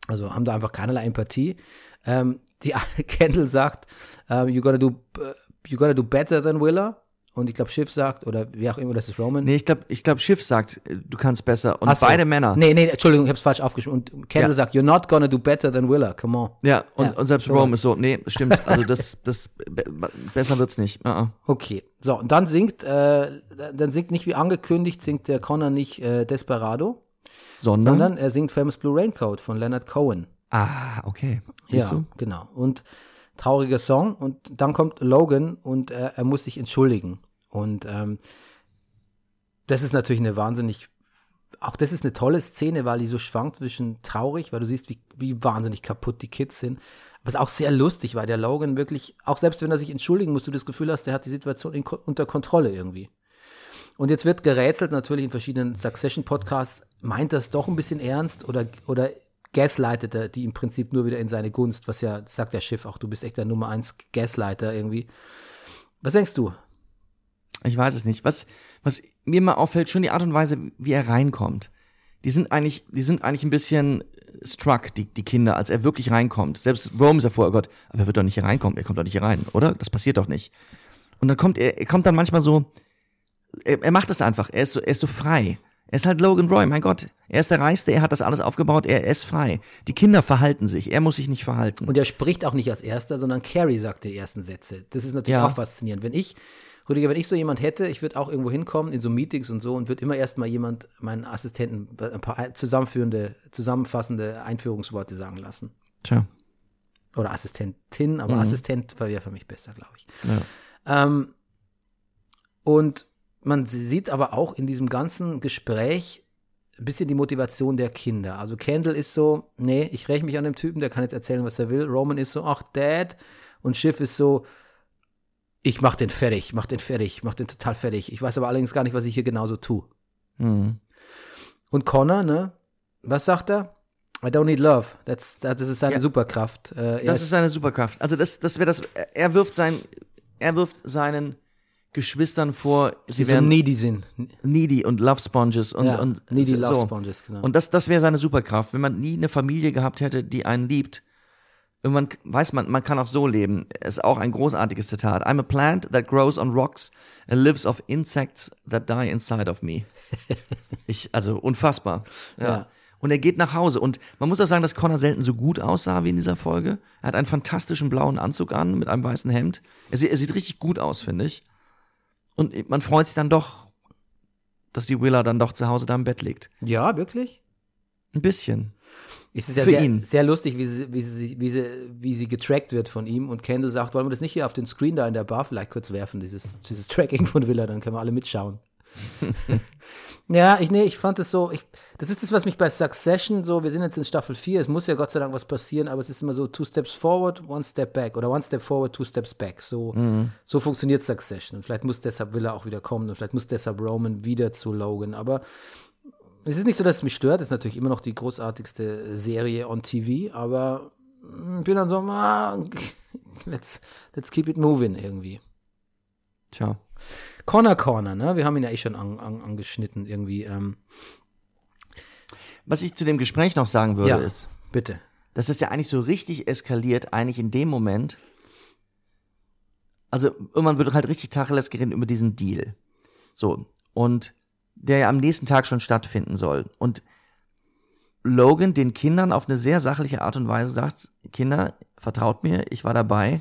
Also haben da einfach keinerlei Empathie. Ähm, die Kendall sagt, ähm, you gotta do, uh, you gotta do better than Willa. Und ich glaube, Schiff sagt, oder wie auch immer, das ist Roman. Nee, ich glaube, ich glaub, Schiff sagt, äh, du kannst besser. Und so. beide Männer. Nee, nee, Entschuldigung, ich habe es falsch aufgeschrieben. Und Kendall Ja. sagt, you're not gonna do better than Willa, come on. Ja, und, Ja, und selbst so. Rome ist so, nee, stimmt. Also das, das be besser wird's nicht. Uh -uh. Okay, so, und dann singt, äh, dann singt nicht wie angekündigt, singt der Connor nicht äh, Desperado, Sondern. sondern er singt Famous Blue Raincoat von Leonard Cohen. ah, okay. Siehst ja, du? genau. Und trauriger Song. Und dann kommt Logan und er, er muss sich entschuldigen. Und ähm, das ist natürlich eine wahnsinnig, auch das ist eine tolle Szene, weil die so schwankt zwischen traurig, weil du siehst, wie, wie wahnsinnig kaputt die Kids sind. Aber es ist auch sehr lustig, weil der Logan wirklich, auch selbst wenn er sich entschuldigen muss, du das Gefühl hast, der hat die Situation in, unter Kontrolle irgendwie. Und jetzt wird gerätselt natürlich in verschiedenen Succession-Podcasts, meint das doch ein bisschen ernst oder, oder gaslightet er die im Prinzip nur wieder in seine Gunst, was ja, sagt der Schiff auch, du bist echt der Nummer eins Gaslighter irgendwie. Was denkst du? Ich weiß es nicht. Was, was mir mal auffällt, schon die Art und Weise, wie er reinkommt. Die sind eigentlich, die sind eigentlich ein bisschen struck, die, die Kinder, als er wirklich reinkommt. Selbst Rome sagt vorher, oh Gott, aber er wird doch nicht hier reinkommen, er kommt doch nicht hier rein, oder? Das passiert doch nicht. Und dann kommt er, er kommt dann manchmal so, er, er macht das einfach, er ist so, er ist so frei. Er ist halt Logan Roy, mein Gott. Er ist der Reichste, er hat das alles aufgebaut, er, er ist frei. Die Kinder verhalten sich, er muss sich nicht verhalten. Und er spricht auch nicht als erster, sondern Carrie sagt die ersten Sätze. Das ist natürlich Ja. auch faszinierend. Wenn ich, Rüdiger, wenn ich so jemand hätte, ich würde auch irgendwo hinkommen in so Meetings und so und würde immer erstmal jemand, meinen Assistenten, ein paar zusammenführende, zusammenfassende Einführungsworte sagen lassen. Tja. Oder Assistentin, aber Assistent wäre für mich besser, glaube ich. Ja. Ähm, und man sieht aber auch in diesem ganzen Gespräch ein bisschen die Motivation der Kinder. Also Kendall ist so, nee, ich räche mich an dem Typen, der kann jetzt erzählen, was er will. Roman ist so, ach, Dad. Und Schiff ist so, ich mach den fertig, mach den fertig, mach den total fertig. Ich weiß aber allerdings gar nicht, was ich hier genauso tue. Mhm. Und Connor, ne? Was sagt er? I don't need love. That's, das ist seine Ja. Superkraft. Äh, Das ist seine Superkraft. Also das, das wäre das. Er wirft sein, er wirft seinen Geschwistern vor, sie die so wären needy sind. needy und Love Sponges und, Ja, und needy so. love sponges, genau. Und das, das wäre seine Superkraft. Wenn man nie eine Familie gehabt hätte, die einen liebt, irgendwann k- weiß man, man kann auch so leben. Ist auch ein großartiges Zitat. I'm a plant that grows on rocks and lives off insects that die inside of me. Ich, also unfassbar. Ja. Ja. Und er geht nach Hause. Und man muss auch sagen, dass Connor selten so gut aussah wie in dieser Folge. Er hat einen fantastischen blauen Anzug an mit einem weißen Hemd. Er, sieht- er sieht richtig gut aus, finde ich. Und man freut sich dann doch, dass die Willa dann doch zu Hause da im Bett liegt. ja, wirklich? Ein bisschen. Es ist ja sehr, sehr lustig, wie sie, wie, sie, wie, sie, wie sie getrackt wird von ihm. Und Kendall sagt, wollen wir das nicht hier auf den Screen da in der Bar vielleicht kurz werfen, dieses, dieses Tracking von Villa, dann können wir alle mitschauen. ja, ich, nee, ich fand es so, ich, das ist das, was mich bei Succession so, wir sind jetzt in Staffel 4, es muss ja Gott sei Dank was passieren, aber es ist immer so two steps forward, one step back oder one step forward, two steps back. So, so funktioniert Succession. Und vielleicht muss deshalb Villa auch wieder kommen und vielleicht muss deshalb Roman wieder zu Logan. Aber es ist nicht so, dass es mich stört. Es ist natürlich immer noch die großartigste Serie on TV, aber ich bin dann so, ah, let's, let's keep it moving irgendwie. Tja. Corner Corner, ne? Wir haben ihn ja eh schon an, an, angeschnitten irgendwie. Ähm, Was ich zu dem Gespräch noch sagen würde, ja, ist, bitte. dass es ja eigentlich so richtig eskaliert, eigentlich in dem Moment. Also irgendwann wird halt richtig Tacheles geredet über diesen Deal. So. Und der ja am nächsten Tag schon stattfinden soll. Und Logan den Kindern auf eine sehr sachliche Art und Weise sagt, Kinder, vertraut mir, ich war dabei.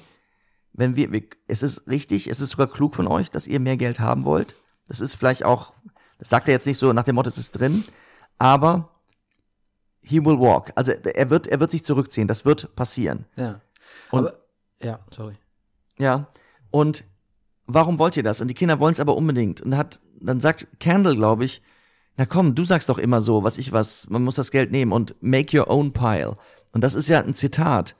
Wenn wir, wir es ist richtig, es ist sogar klug von euch, dass ihr mehr Geld haben wollt. Das ist vielleicht auch, das sagt er jetzt nicht so nach dem Motto, es ist drin, aber he will walk. Also er wird, er wird sich zurückziehen. Das wird passieren. Ja. Und- aber, ja, sorry. Ja. Und warum wollt ihr das? Und die Kinder wollen es aber unbedingt. Und hat, dann sagt Candle, glaube ich, na komm, du sagst doch immer so, was ich was, man muss das Geld nehmen und make your own pile. Und das ist ja ein Zitat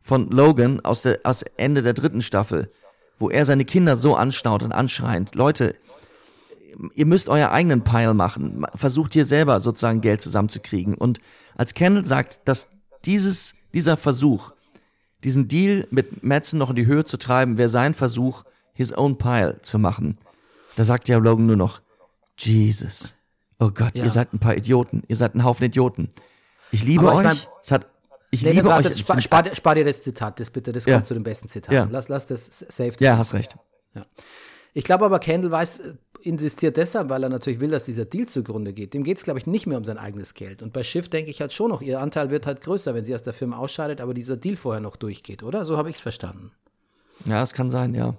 von Logan aus der, aus Ende der dritten Staffel, wo er seine Kinder so anschnaut und anschreient. Leute, ihr müsst euer eigenen Pile machen. Versucht hier selber sozusagen Geld zusammenzukriegen. Und als Kendall sagt, dass dieses, dieser Versuch, diesen Deal mit Madsen noch in die Höhe zu treiben, wäre sein Versuch, his own pile zu machen. Da sagt ja Logan nur noch, Jesus. Oh Gott, Ja. ihr seid ein paar Idioten. Ihr seid ein Haufen Idioten. Ich liebe Aber ich euch. mein- es hat, ich Nee, liebe warte, euch. Spar, spar, dir- spar dir das Zitat, das bitte, das Ja. kommt zu den besten Zitaten. Ja. Lass, lass das safe. ja, hast recht. Ich glaube aber, Kendall weiß, äh, insistiert deshalb, weil er natürlich will, dass dieser Deal zugrunde geht. Dem geht es, glaube ich, nicht mehr um sein eigenes Geld. Und bei Schiff denke ich halt schon noch, ihr Anteil wird halt größer, wenn sie aus der Firma ausscheidet, aber dieser Deal vorher noch durchgeht, oder? So habe ich es verstanden. Ja, es kann sein, ja.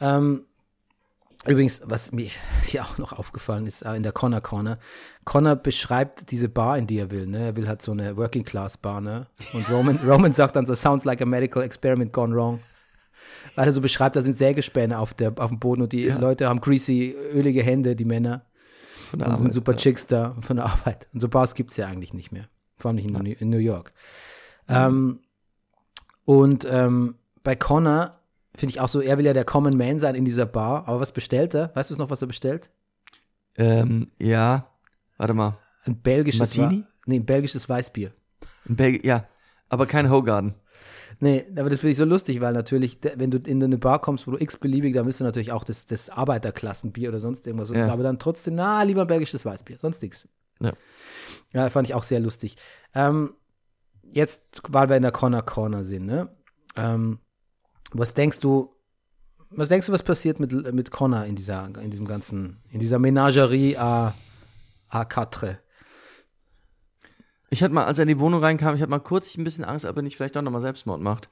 Ähm, übrigens, was mir hier auch noch aufgefallen ist, äh, in der Connor Corner, Connor beschreibt diese Bar, in die er will. Ne? Er will halt so eine Working Class Bar, ne? Und Roman, Roman sagt dann so, sounds like a medical experiment gone wrong. Weil er so beschreibt, da sind Sägespäne auf, der, auf dem Boden und die Leute haben greasy, ölige Hände, die Männer. Von der Und sind Arbeit, super ja. Chicks da von der Arbeit. Und so Bars gibt es ja eigentlich nicht mehr. Vor allem nicht in, New, in New York. Ähm, und ähm, bei Connor finde ich auch so, er will ja der Common Man sein in dieser Bar. Aber was bestellt er? Weißt du noch, was er bestellt? Ähm, ja. Warte mal. Ein belgisches Martini? Wa- Nee, ein belgisches Weißbier. In Belgien, ja. Aber kein Hogarden. Nee, aber das finde ich so lustig, weil natürlich, wenn du in eine Bar kommst, wo du x-beliebig, dann willst du natürlich auch das, das Arbeiterklassenbier oder sonst irgendwas. Ja. Aber dann trotzdem, na, lieber ein belgisches Weißbier, sonst nichts. Ja. Ja, fand ich auch sehr lustig. Ähm, jetzt, weil wir in der Corner Corner sind, ne? Ähm, was denkst du, was denkst du, was passiert mit, mit Connor in dieser, in diesem ganzen, in dieser Menagerie à, à quatre? Ich hatte mal, als er in die Wohnung reinkam, ich hatte mal kurz ein bisschen Angst, ob er nicht vielleicht doch nochmal Selbstmord macht.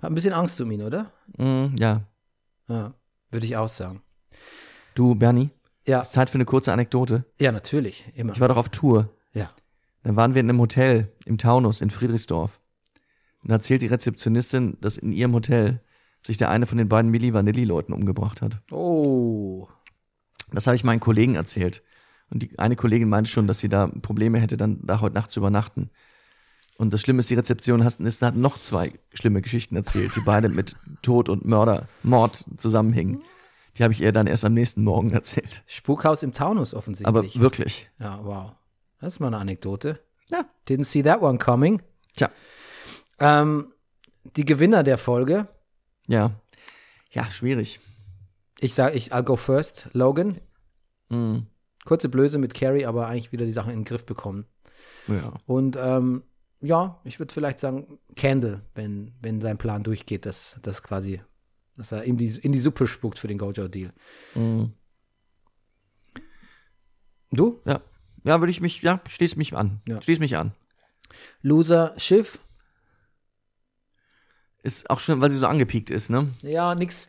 Hat ein bisschen Angst um ihn, oder? Mm, ja. Ja, würde ich auch sagen. Du, Bernie, Ja, ist Zeit für eine kurze Anekdote. ja, natürlich, immer. Ich war doch auf Tour. Ja. Dann waren wir in einem Hotel im Taunus in Friedrichsdorf. Und erzählt die Rezeptionistin, dass in ihrem Hotel sich der eine von den beiden Milli Vanilli-Leuten umgebracht hat. Oh. Das habe ich meinen Kollegen erzählt. Und die eine Kollegin meinte schon, dass sie da Probleme hätte, dann da heute Nacht zu übernachten. Und das Schlimme ist, die Rezeption hat, noch zwei schlimme Geschichten erzählt, die beide mit Tod und Mörder, Mord zusammenhingen. Die habe ich ihr dann erst am nächsten Morgen erzählt. Spukhaus im Taunus Aber offensichtlich. wirklich. ja, wow. Das ist mal eine Anekdote. Ja. Didn't see that one coming. Tja, Ähm, die Gewinner der Folge, ja. Ja, schwierig. ich sage, ich, I'll go first, Logan. Mhm. Kurze Blöße mit Carrie, aber eigentlich wieder die Sachen in den Griff bekommen. Ja. Und ähm, ja, ich würde vielleicht sagen, Candle, wenn, wenn sein Plan durchgeht, dass das quasi, dass er in die, in die Suppe spuckt für den Gojo-Deal. Mhm. Du? Ja. Ja, würde ich mich, ja, schließ mich an. Ja. Schließ mich an. Loser, Schiff? Ist auch schon, weil sie so angepiekt ist, ne? Ja, nix,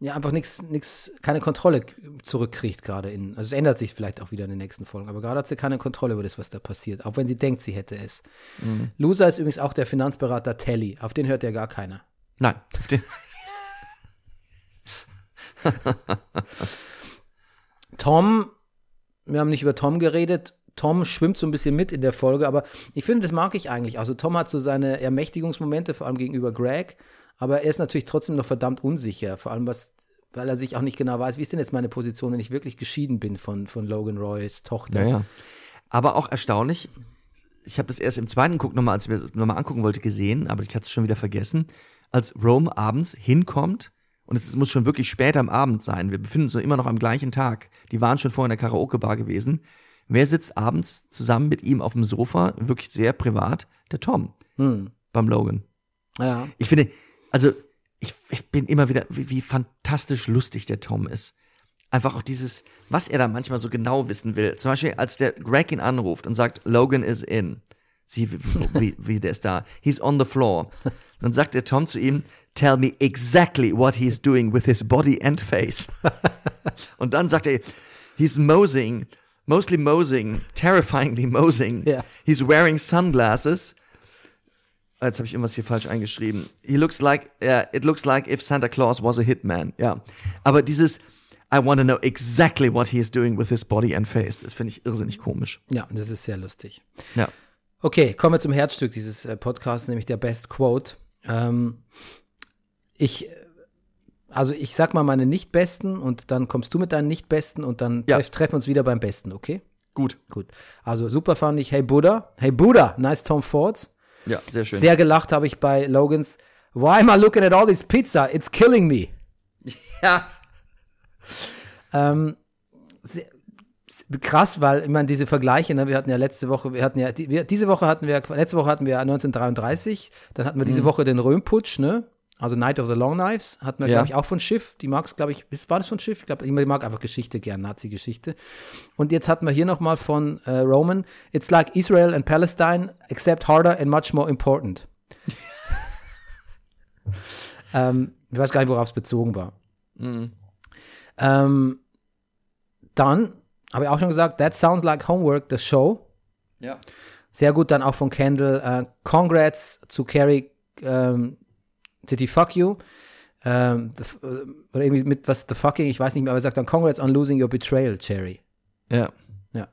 ja, einfach nix, nix, keine Kontrolle zurückkriegt gerade in, also es ändert sich vielleicht auch wieder in den nächsten Folgen, aber gerade hat sie keine Kontrolle über das, was da passiert, auch wenn sie denkt, sie hätte es. Loser ist übrigens auch der Finanzberater Telly, auf den hört ja gar keiner. Nein. auf den- Tom, wir haben nicht über Tom geredet. Tom schwimmt so ein bisschen mit in der Folge, aber ich finde, das mag ich eigentlich. Also Tom hat so seine Ermächtigungsmomente, vor allem gegenüber Greg, aber er ist natürlich trotzdem noch verdammt unsicher, vor allem was, weil er sich auch nicht genau weiß, wie ist denn jetzt meine Position, wenn ich wirklich geschieden bin von, von Logan Roys Tochter. Ja. Aber auch erstaunlich, ich habe das erst im zweiten Guck nochmal, als ich mir das nochmal angucken wollte, gesehen, aber ich hatte es schon wieder vergessen, als Rome abends hinkommt, und es muss schon wirklich spät am Abend sein, wir befinden uns immer noch am gleichen Tag, die waren schon vorher in der Karaoke-Bar gewesen. Wer sitzt abends zusammen mit ihm auf dem Sofa, wirklich sehr privat? Der Tom Hm. beim Logan. Ja. Ich finde, also ich, ich bin immer wieder, wie, wie fantastisch lustig der Tom ist. Einfach auch dieses, was er da manchmal so genau wissen will. Zum Beispiel, als der Greg ihn anruft und sagt, Logan is in, Sie, wie, wie, der ist da. He's on the floor. Dann sagt der Tom zu ihm, tell me exactly what he's doing with his body and face. Und dann sagt er, he's mosing, mostly mosing, terrifyingly mosing. Ja. He's wearing sunglasses. Ah, Jetzt habe ich irgendwas hier falsch eingeschrieben. He looks like, yeah, it looks like if Santa Claus was a hitman. Ja. Aber dieses, I want to know exactly what he is doing with his body and face, das finde ich irrsinnig komisch. Ja, das ist sehr lustig. Ja. Okay, kommen wir zum Herzstück dieses äh, Podcasts, nämlich der Best Quote. Ähm, ich, also ich sag mal meine Nicht-Besten und dann kommst du mit deinen Nicht-Besten und dann Ja. treff, treffen wir uns wieder beim Besten, okay? Gut. Gut. Also super fand ich Hey Buddha. Hey Buddha, nice Tom Fords. Ja, sehr schön. Sehr gelacht habe ich bei Logans. Why am I looking at all this pizza? It's killing me. ja. Ähm, sehr, krass, weil ich meine, diese Vergleiche, ne, wir hatten ja letzte Woche, wir hatten ja, die, wir, diese Woche hatten wir, letzte Woche hatten wir 1933, dann hatten wir Mhm. diese Woche den Röhmputsch, ne? Also Night of the Long Knives, hatten wir, Ja. glaube ich, auch von Schiff. Die mag es, glaube ich, war das von Schiff? Ich glaube, die mag einfach Geschichte gern, Nazi-Geschichte. Und jetzt hatten wir hier nochmal von äh, Roman, It's like Israel and Palestine, except harder and much more important. ähm, ich weiß gar nicht, worauf es bezogen war. Mhm. Ähm, dann habe ich auch schon gesagt, That Sounds Like Homework, the Show. Ja. Sehr gut dann auch von Kendall. Äh, Congrats zu Carrie, ähm, Did he fuck you? Ähm, äh, oder irgendwie mit was, the fucking, ich weiß nicht mehr, aber er sagt dann Congrats on losing your betrayal, Cherry. Ja. Ja.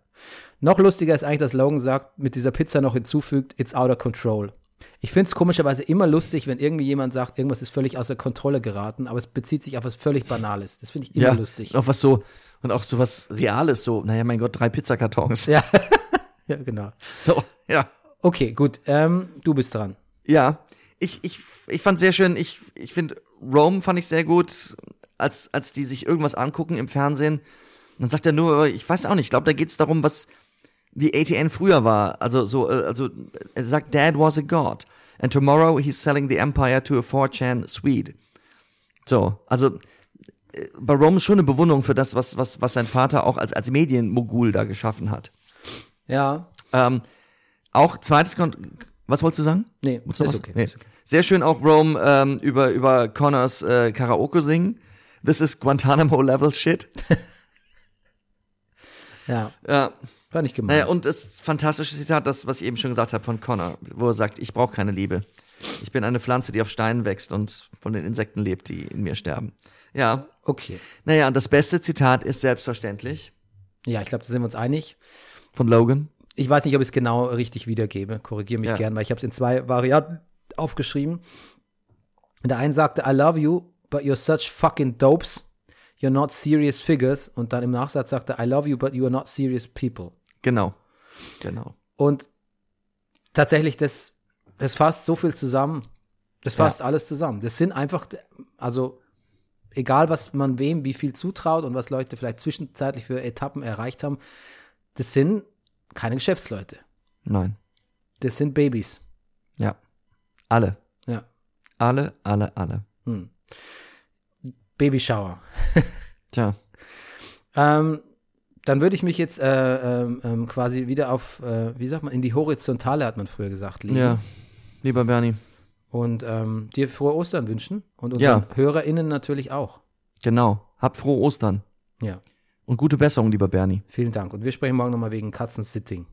Noch lustiger ist eigentlich, dass Logan sagt, mit dieser Pizza noch hinzufügt, it's out of control. Ich finde es komischerweise immer lustig, wenn irgendwie jemand sagt, irgendwas ist völlig außer Kontrolle geraten, aber es bezieht sich auf was völlig Banales. Das finde ich immer ja. lustig. Auch was so, und auch so was Reales, so, naja, mein Gott, drei Pizzakartons. Ja. ja, genau. So, ja. Okay, gut. Ähm, du bist dran. Ja. Ich, ich, ich fand sehr schön, ich, ich finde, Rome fand ich sehr gut, als, als die sich irgendwas angucken im Fernsehen. Dann sagt er nur, ich weiß auch nicht, ich glaube, da geht es darum, was die ATN früher war. Also so, äh, also er sagt, Dad was a god. And tomorrow he's selling the empire to a 4chan Swede. So, also äh, bei Rome ist schon eine Bewunderung für das, was, was, was sein Vater auch als, als Medienmogul da geschaffen hat. Ja. Ähm, auch zweites Kon Was wolltest du sagen? Nee, du ist okay, Nee. ist okay. Sehr schön auch Rome ähm, über, über Connors äh, Karaoke singen. This is Guantanamo Level Shit. Ja, Ja. war nicht gemein. Naja, und das fantastische Zitat, das, was ich eben schon gesagt habe von Connor, wo er sagt, ich brauche keine Liebe. Ich bin eine Pflanze, die auf Steinen wächst und von den Insekten lebt, die in mir sterben. Ja, okay. naja, und das beste Zitat ist selbstverständlich Ja, ich glaube, da sind wir uns einig. von Logan. Ich weiß nicht, ob ich es genau richtig wiedergebe. Korrigiere mich Ja. gern, weil ich habe es in zwei Varianten aufgeschrieben. Und der eine sagte, I love you, but you're such fucking dopes. You're not serious figures. Und dann im Nachsatz sagte, I love you, but you are not serious people. Genau. Genau. Und tatsächlich, das, das fasst so viel zusammen. Das Ja. fasst alles zusammen. Das sind einfach, also egal, was man wem wie viel zutraut und was Leute vielleicht zwischenzeitlich für Etappen erreicht haben, das sind keine Geschäftsleute. Nein. Das sind Babys. Ja. Alle. Ja. Alle, alle, alle. Hm. Babyshower. Tja. Ähm, dann würde ich mich jetzt äh, ähm, ähm, quasi wieder auf, äh, wie sagt man, in die Horizontale, hat man früher gesagt, legen. Ja. Lieber Bernie. Und ähm, dir frohe Ostern wünschen. Und unseren Ja. HörerInnen natürlich auch. Genau. Habt frohe Ostern. Ja, Und gute Besserung, lieber Bernie. vielen Dank. Und wir sprechen morgen nochmal wegen Katzensitting.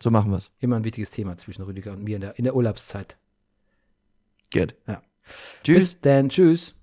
So machen wir's. Immer ein wichtiges Thema zwischen Rüdiger und mir in der, in der Urlaubszeit. Good. Ja. Tschüss. Bis dann. Tschüss.